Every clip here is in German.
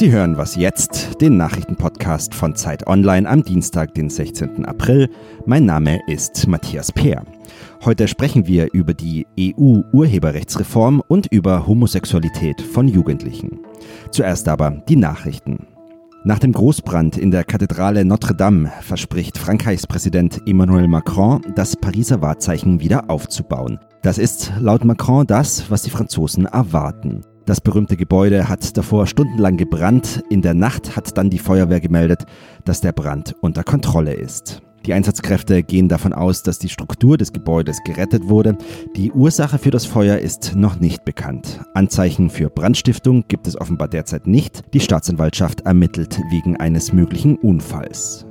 Sie hören was jetzt, den Nachrichtenpodcast von Zeit Online am Dienstag, den 16. April. Mein Name ist Matthias Peer. Heute sprechen wir über die EU-Urheberrechtsreform und über Homosexualität von Jugendlichen. Zuerst aber die Nachrichten. Nach dem Großbrand in der Kathedrale Notre Dame verspricht Frankreichs Präsident Emmanuel Macron, das Pariser Wahrzeichen wieder aufzubauen. Das ist laut Macron das, was die Franzosen erwarten. Das berühmte Gebäude hat davor stundenlang gebrannt. In der Nacht hat dann die Feuerwehr gemeldet, dass der Brand unter Kontrolle ist. Die Einsatzkräfte gehen davon aus, dass die Struktur des Gebäudes gerettet wurde. Die Ursache für das Feuer ist noch nicht bekannt. Anzeichen für Brandstiftung gibt es offenbar derzeit nicht. Die Staatsanwaltschaft ermittelt wegen eines möglichen Unfalls.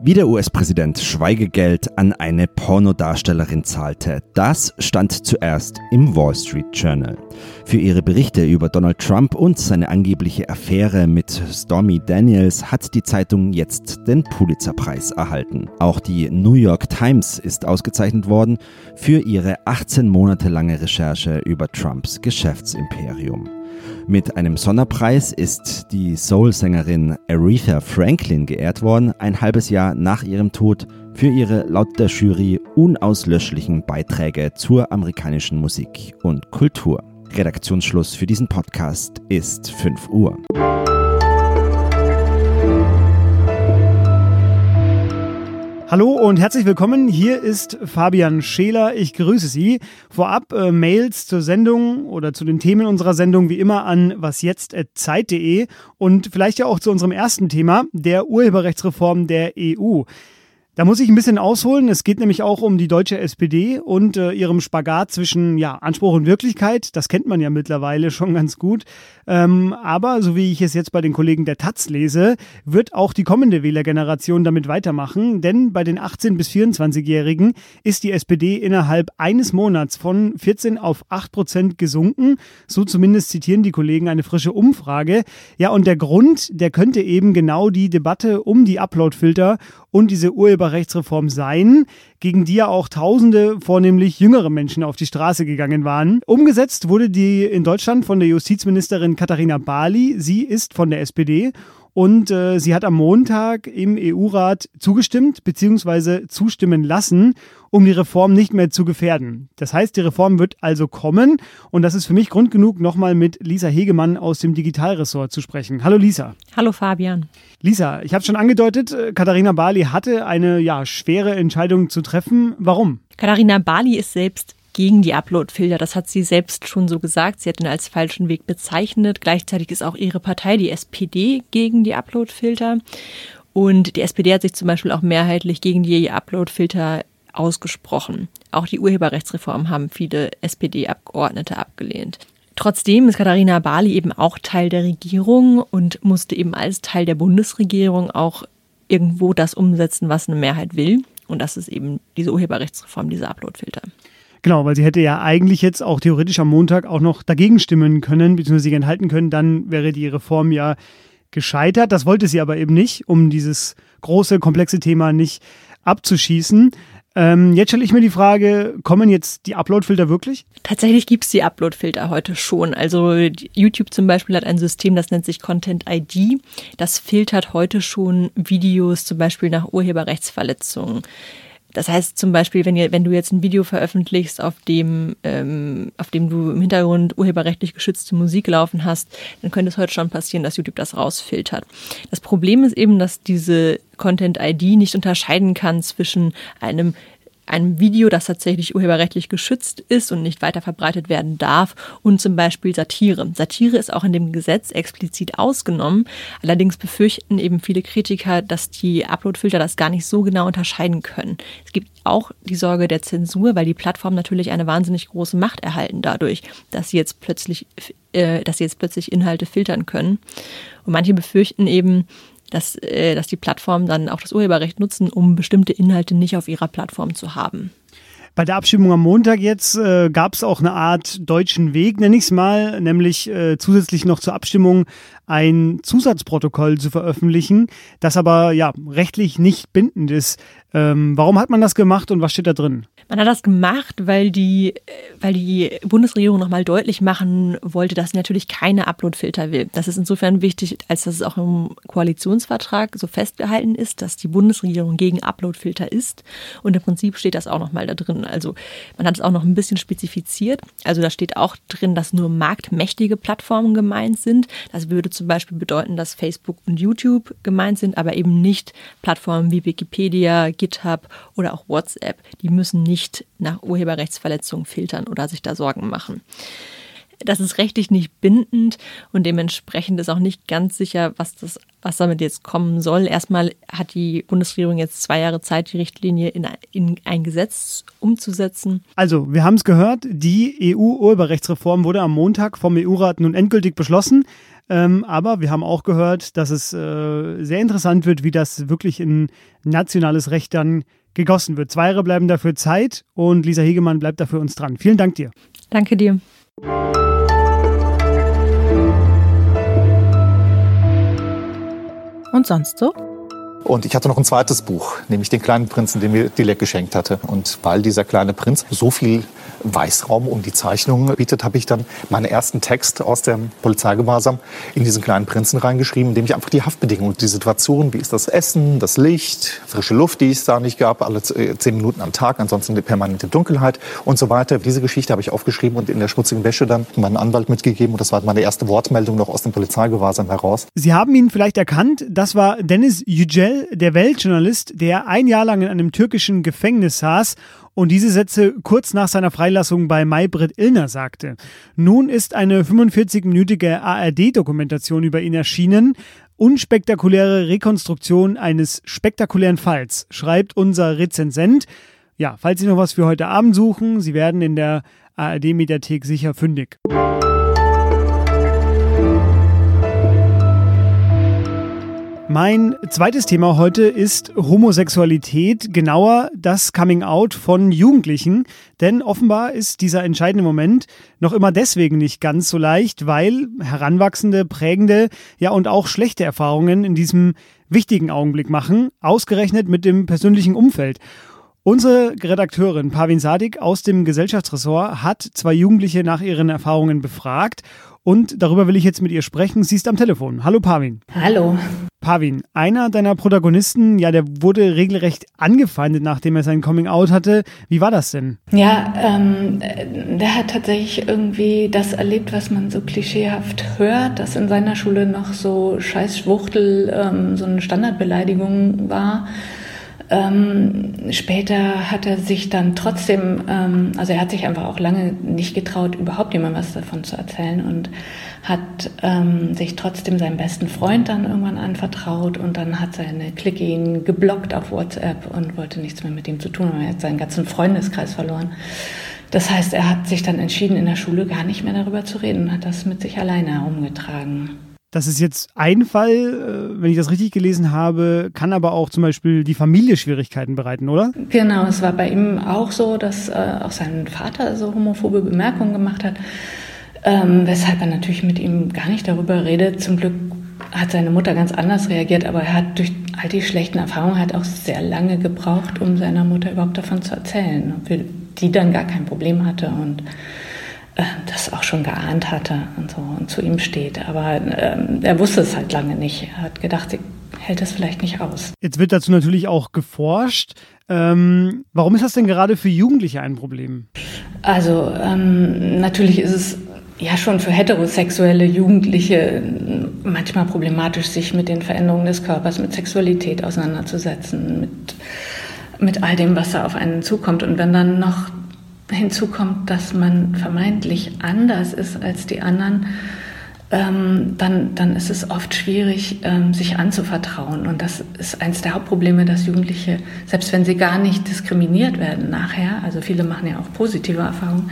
Wie der US-Präsident Schweigegeld an eine Pornodarstellerin zahlte, das stand zuerst im Wall Street Journal. Für ihre Berichte über Donald Trump und seine angebliche Affäre mit Stormy Daniels hat die Zeitung jetzt den Pulitzerpreis erhalten. Auch die New York Times ist ausgezeichnet worden für ihre 18 Monate lange Recherche über Trumps Geschäftsimperium. Mit einem Sonderpreis ist die Soul-Sängerin Aretha Franklin geehrt worden, ein halbes Jahr nach ihrem Tod, für ihre laut der Jury unauslöschlichen Beiträge zur amerikanischen Musik und Kultur. Redaktionsschluss für diesen Podcast ist 5 Uhr. Hallo und herzlich willkommen. Hier ist Fabian Scheler. Ich grüße Sie. Vorab äh, Mails zur Sendung oder zu den Themen unserer Sendung wie immer an wasjetzt.zeit.de und vielleicht ja auch zu unserem ersten Thema, der Urheberrechtsreform der EU. Da muss ich ein bisschen ausholen. Es geht nämlich auch um die deutsche SPD und äh, ihrem Spagat zwischen ja, Anspruch und Wirklichkeit. Das kennt man ja mittlerweile schon ganz gut. Ähm, aber so wie ich es jetzt bei den Kollegen der Taz lese, wird auch die kommende Wählergeneration damit weitermachen. Denn bei den 18- bis 24-Jährigen ist die SPD innerhalb eines Monats von 14 auf 8 Prozent gesunken. So zumindest zitieren die Kollegen eine frische Umfrage. Ja, und der Grund, der könnte eben genau die Debatte um die Uploadfilter und diese Urheberrechtsreform sein, gegen die ja auch Tausende, vornehmlich jüngere Menschen auf die Straße gegangen waren. Umgesetzt wurde die in Deutschland von der Justizministerin Katharina Barley. Sie ist von der SPD und äh, sie hat am Montag im EU-Rat zugestimmt bzw. zustimmen lassen, um die Reform nicht mehr zu gefährden. Das heißt, die Reform wird also kommen und das ist für mich Grund genug, nochmal mit Lisa Hegemann aus dem Digitalressort zu sprechen. Hallo Lisa. Hallo Fabian. Lisa, ich habe schon angedeutet, äh, Katharina Barley hatte eine ja, schwere Entscheidung zu treffen. Warum? Katharina Barley ist selbst gegen die Upload-Filter. Das hat sie selbst schon so gesagt. Sie hat ihn als falschen Weg bezeichnet. Gleichzeitig ist auch ihre Partei, die SPD, gegen die Upload-Filter. Und die SPD hat sich zum Beispiel auch mehrheitlich gegen die Upload-Filter ausgesprochen. Auch die Urheberrechtsreform haben viele SPD-Abgeordnete abgelehnt. Trotzdem ist Katharina Barley eben auch Teil der Regierung und musste eben als Teil der Bundesregierung auch irgendwo das umsetzen, was eine Mehrheit will. Und das ist eben diese Urheberrechtsreform, diese Uploadfilter. Genau, weil sie hätte ja eigentlich jetzt auch theoretisch am Montag auch noch dagegen stimmen können, beziehungsweise sich enthalten können, dann wäre die Reform ja gescheitert. Das wollte sie aber eben nicht, um dieses große, komplexe Thema nicht abzuschießen. Ähm, jetzt stelle ich mir die Frage, kommen jetzt die Uploadfilter wirklich? Tatsächlich gibt es die Uploadfilter heute schon. Also YouTube zum Beispiel hat ein System, das nennt sich Content ID. Das filtert heute schon Videos zum Beispiel nach Urheberrechtsverletzungen. Das heißt zum Beispiel, wenn, ihr, wenn du jetzt ein Video veröffentlichst, auf dem, ähm, auf dem du im Hintergrund urheberrechtlich geschützte Musik laufen hast, dann könnte es heute schon passieren, dass YouTube das rausfiltert. Das Problem ist eben, dass diese Content ID nicht unterscheiden kann zwischen einem einem Video, das tatsächlich urheberrechtlich geschützt ist und nicht weiter verbreitet werden darf und zum Beispiel Satire. Satire ist auch in dem Gesetz explizit ausgenommen. Allerdings befürchten eben viele Kritiker, dass die Uploadfilter das gar nicht so genau unterscheiden können. Es gibt auch die Sorge der Zensur, weil die Plattformen natürlich eine wahnsinnig große Macht erhalten dadurch, dass sie jetzt plötzlich, äh, dass sie jetzt plötzlich Inhalte filtern können. Und manche befürchten eben, dass, äh, dass die Plattformen dann auch das Urheberrecht nutzen, um bestimmte Inhalte nicht auf ihrer Plattform zu haben. Bei der Abstimmung am Montag jetzt äh, gab es auch eine Art deutschen Weg, nenne ich es mal, nämlich äh, zusätzlich noch zur Abstimmung ein Zusatzprotokoll zu veröffentlichen, das aber ja rechtlich nicht bindend ist. Ähm, warum hat man das gemacht und was steht da drin? Man hat das gemacht, weil die, weil die Bundesregierung nochmal deutlich machen wollte, dass sie natürlich keine Uploadfilter will. Das ist insofern wichtig, als dass es auch im Koalitionsvertrag so festgehalten ist, dass die Bundesregierung gegen Uploadfilter ist. Und im Prinzip steht das auch nochmal da drin. Also man hat es auch noch ein bisschen spezifiziert. Also da steht auch drin, dass nur marktmächtige Plattformen gemeint sind. Das würde zum Beispiel bedeuten, dass Facebook und YouTube gemeint sind, aber eben nicht Plattformen wie Wikipedia, GitHub oder auch WhatsApp. Die müssen nicht nach Urheberrechtsverletzungen filtern oder sich da Sorgen machen. Das ist rechtlich nicht bindend und dementsprechend ist auch nicht ganz sicher, was, das, was damit jetzt kommen soll. Erstmal hat die Bundesregierung jetzt zwei Jahre Zeit, die Richtlinie in, in ein Gesetz umzusetzen. Also, wir haben es gehört, die EU-Urheberrechtsreform wurde am Montag vom EU-Rat nun endgültig beschlossen. Ähm, aber wir haben auch gehört, dass es äh, sehr interessant wird, wie das wirklich in nationales Recht dann gegossen wird. Zwei Jahre bleiben dafür Zeit und Lisa Hegemann bleibt dafür uns dran. Vielen Dank dir. Danke dir. Und sonst so? Und ich hatte noch ein zweites Buch, nämlich den kleinen Prinzen, den mir Dilek geschenkt hatte. Und weil dieser kleine Prinz so viel Weißraum um die Zeichnungen bietet, habe ich dann meinen ersten Text aus dem Polizeigewahrsam in diesen kleinen Prinzen reingeschrieben, in dem ich einfach die Haftbedingungen, die Situation, wie ist das Essen, das Licht, frische Luft, die es da nicht gab, alle äh, zehn Minuten am Tag, ansonsten die permanente Dunkelheit und so weiter. Diese Geschichte habe ich aufgeschrieben und in der schmutzigen Wäsche dann meinen Anwalt mitgegeben. Und das war meine erste Wortmeldung noch aus dem Polizeigewahrsam heraus. Sie haben ihn vielleicht erkannt. Das war Dennis Yücel, der Weltjournalist, der ein Jahr lang in einem türkischen Gefängnis saß und diese Sätze kurz nach seiner Freilassung bei Maybrit Illner sagte. Nun ist eine 45-minütige ARD-Dokumentation über ihn erschienen. Unspektakuläre Rekonstruktion eines spektakulären Falls, schreibt unser Rezensent. Ja, falls Sie noch was für heute Abend suchen, Sie werden in der ARD-Mediathek sicher fündig. Mein zweites Thema heute ist Homosexualität, genauer das Coming Out von Jugendlichen. Denn offenbar ist dieser entscheidende Moment noch immer deswegen nicht ganz so leicht, weil heranwachsende, prägende, ja und auch schlechte Erfahrungen in diesem wichtigen Augenblick machen, ausgerechnet mit dem persönlichen Umfeld. Unsere Redakteurin Pavin Sadik aus dem Gesellschaftsressort hat zwei Jugendliche nach ihren Erfahrungen befragt und darüber will ich jetzt mit ihr sprechen. Sie ist am Telefon. Hallo Pavin. Hallo. Pavin, einer deiner Protagonisten, ja, der wurde regelrecht angefeindet, nachdem er sein Coming-out hatte. Wie war das denn? Ja, ähm, der hat tatsächlich irgendwie das erlebt, was man so klischeehaft hört, dass in seiner Schule noch so Scheißschwuchtel ähm, so eine Standardbeleidigung war. Ähm, später hat er sich dann trotzdem, ähm, also er hat sich einfach auch lange nicht getraut, überhaupt jemandem was davon zu erzählen und hat ähm, sich trotzdem seinem besten Freund dann irgendwann anvertraut und dann hat seine Clique ihn geblockt auf WhatsApp und wollte nichts mehr mit ihm zu tun haben. Er hat seinen ganzen Freundeskreis verloren. Das heißt, er hat sich dann entschieden, in der Schule gar nicht mehr darüber zu reden und hat das mit sich alleine herumgetragen. Das ist jetzt ein Fall, äh, wenn ich das richtig gelesen habe, kann aber auch zum Beispiel die Familie Schwierigkeiten bereiten, oder? Genau, es war bei ihm auch so, dass äh, auch sein Vater so homophobe Bemerkungen gemacht hat, ähm, weshalb er natürlich mit ihm gar nicht darüber redet. Zum Glück hat seine Mutter ganz anders reagiert, aber er hat durch all die schlechten Erfahrungen hat auch sehr lange gebraucht, um seiner Mutter überhaupt davon zu erzählen, die dann gar kein Problem hatte und das auch schon geahnt hatte und so und zu ihm steht. Aber ähm, er wusste es halt lange nicht. Er hat gedacht, sie hält es vielleicht nicht aus. Jetzt wird dazu natürlich auch geforscht. Ähm, warum ist das denn gerade für Jugendliche ein Problem? Also ähm, natürlich ist es ja schon für heterosexuelle Jugendliche manchmal problematisch, sich mit den Veränderungen des Körpers, mit Sexualität auseinanderzusetzen, mit, mit all dem, was da auf einen zukommt. Und wenn dann noch hinzukommt, dass man vermeintlich anders ist als die anderen, ähm, dann, dann ist es oft schwierig, ähm, sich anzuvertrauen. Und das ist eines der Hauptprobleme, dass Jugendliche, selbst wenn sie gar nicht diskriminiert werden nachher, also viele machen ja auch positive Erfahrungen,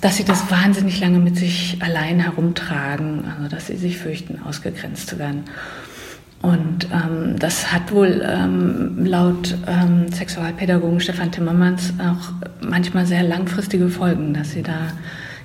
dass sie das wahnsinnig lange mit sich allein herumtragen, also dass sie sich fürchten, ausgegrenzt zu werden. Und ähm, das hat wohl ähm, laut ähm, Sexualpädagogen Stefan Timmermans auch manchmal sehr langfristige Folgen, dass sie da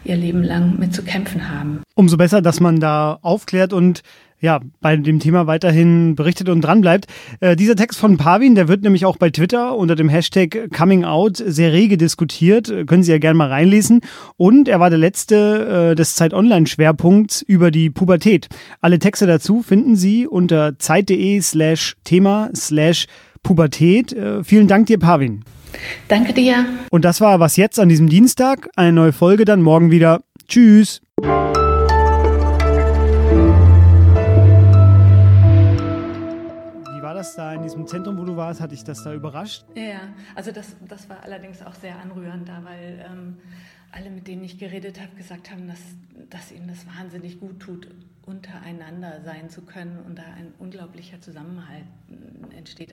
ihr Leben lang mit zu kämpfen haben. Umso besser, dass man da aufklärt und ja, bei dem Thema weiterhin berichtet und dranbleibt. Äh, dieser Text von Pavin, der wird nämlich auch bei Twitter unter dem Hashtag Coming Out sehr rege diskutiert. Können Sie ja gerne mal reinlesen. Und er war der letzte äh, des Zeit Online Schwerpunkts über die Pubertät. Alle Texte dazu finden Sie unter zeit.de slash Thema slash Pubertät. Äh, vielen Dank dir, Pavin. Danke dir. Und das war was jetzt an diesem Dienstag. Eine neue Folge dann morgen wieder. Tschüss. Diesem Zentrum, wo du warst? Hat dich das da überrascht? Ja, also das, das war allerdings auch sehr anrührend da, weil ähm, alle, mit denen ich geredet habe, gesagt haben, dass, dass ihnen das wahnsinnig gut tut, untereinander sein zu können und da ein unglaublicher Zusammenhalt entsteht.